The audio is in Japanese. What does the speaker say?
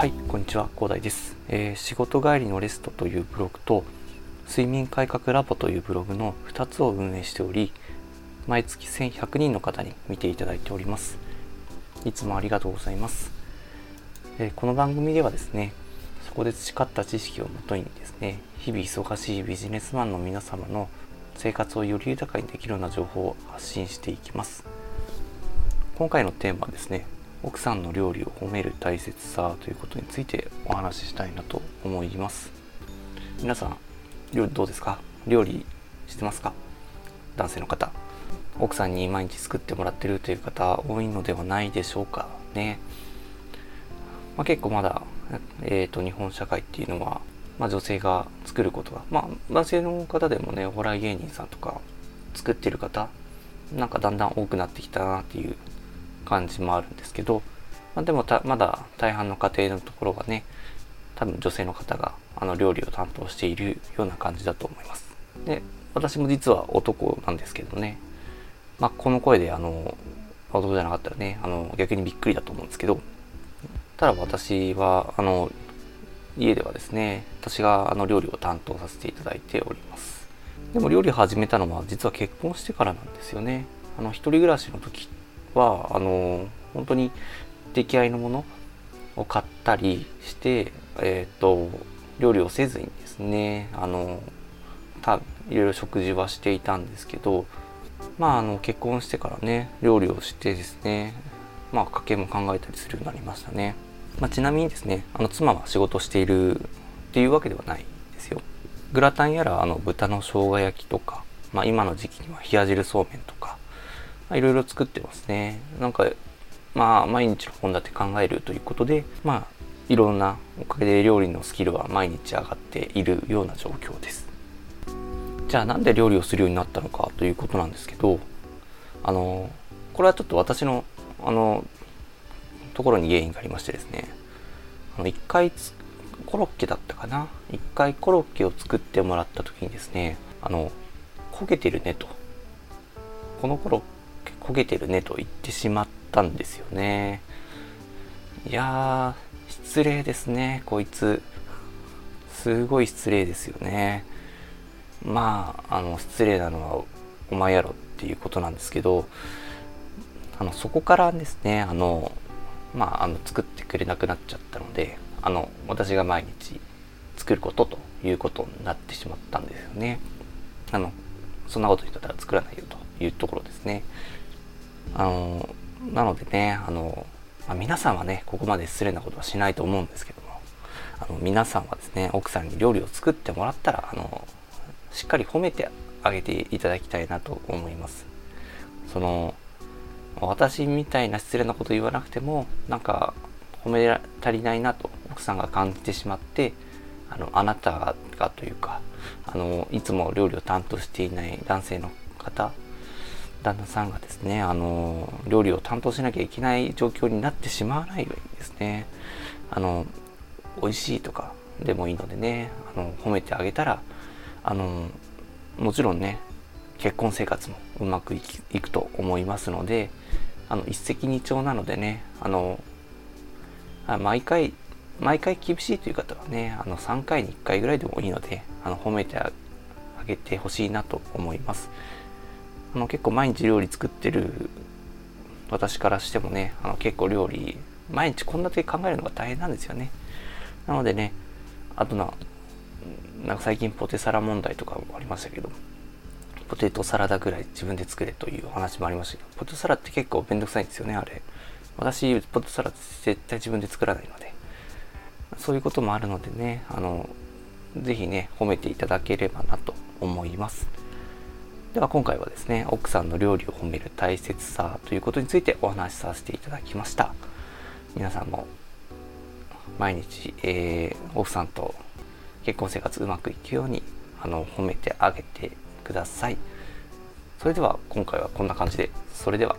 はいこんにちは広大です、えー、仕事帰りのレストというブログと睡眠改革ラボというブログの2つを運営しており毎月1100人の方に見ていただいております。いつもありがとうございます、えー、この番組ではですねそこで培った知識をもとにですね日々忙しいビジネスマンの皆様の生活をより豊かにできるような情報を発信していきます。今回のテーマはですね奥さんの料理を褒める大切さということについてお話ししたいなと思います。皆さん料理どうですか？料理してますか？男性の方。奥さんに毎日作ってもらってるという方多いのではないでしょうか？ね、まあ、結構まだ、えーと、日本社会っていうのは、まあ、女性が作ることがまあ男性の方でもねお笑い芸人さんとか作ってる方なんかだんだん多くなってきたなっていう感じもあるんですけど、まあ、でもまだ大半の家庭のところはね多分女性の方があの料理を担当しているような感じだと思います。で私も実は男なんですけどね、まあ、この声であの男じゃなかったらねあの逆にびっくりだと思うんですけどただ私はあの家ではですね私があの料理を担当させていただいております。でも料理始めたのは実は結婚してからなんですよね。あの一人暮らしの時はあの本当に出来合いのものを買ったりしてえっ、ー、と料理をせずにですねあのたいろいろ食事はしていたんですけどまああの結婚してからね料理をしてですねまあ家計も考えたりするようになりましたね、まあ、ちなみにですねあの妻は仕事しているっていうわけではないですよ。グラタンやらあの豚の生姜焼きとか、まあ、今の時期には冷や汁そうめんとかいろいろ作ってますね。なんかまあ毎日の献立考えるということでまあいろんなおかげで料理のスキルは毎日上がっているような状況です。じゃあなんで料理をするようになったのかということなんですけどあのこれはちょっと私のあのところに原因がありましてですね。あの1回コロッケだったかな？1回コロッケを作ってもらった時にですねあの焦げてるねと。このコロッ焦げてるねと言ってしまったんですよね。いやー失礼ですね。こいつすごい失礼ですよね。まああの失礼なのはお前やろっていうことなんですけどあのそこからですねあのまああの作ってくれなくなっちゃったのであの私が毎日作ることということになってしまったんですよね。あのそんなこと言ったら作らないよというところですね。あのなのでねあの、まあ、皆さんはねここまで失礼なことはしないと思うんですけどもあの皆さんはですね奥さんに料理を作ってもらったらあのしっかり褒めてあげていただきたいなと思います。その私みたいな失礼なこと言わなくてもなんか褒め足りないなと奥さんが感じてしまってあのあなたがというかあのいつも料理を担当していない男性の方旦那さんがですねあの料理を担当しなきゃいけない状況になってしまわないようにですねあの美味しいとかでもいいのでねあの褒めてあげたらあのもちろんね結婚生活もうまくいくと思いますのであの一石二鳥なのでねあの毎回毎回厳しいという方はねあの3回に1回ぐらいでもいいのであの褒めてあげてほしいなと思います。あの結構毎日料理作ってる私からしてもねあの結構料理毎日献立考えるのが大変なんですよね。なのでねあとななんか最近ポテサラ問題とかもありましたけどポテトサラダぐらい自分で作れというお話もありましたけどポテトサラって結構めんどくさいんですよねあれ。私ポテトサラ絶対自分で作らないので。そういうこともあるのでねあのぜひね褒めていただければなと思います。では今回はですね奥さんの料理を褒める大切さということについてお話しさせていただきました。皆さんも毎日、えー、奥さんと結婚生活うまくいくようにあの褒めてあげてください。それでは今回はこんな感じでそれでは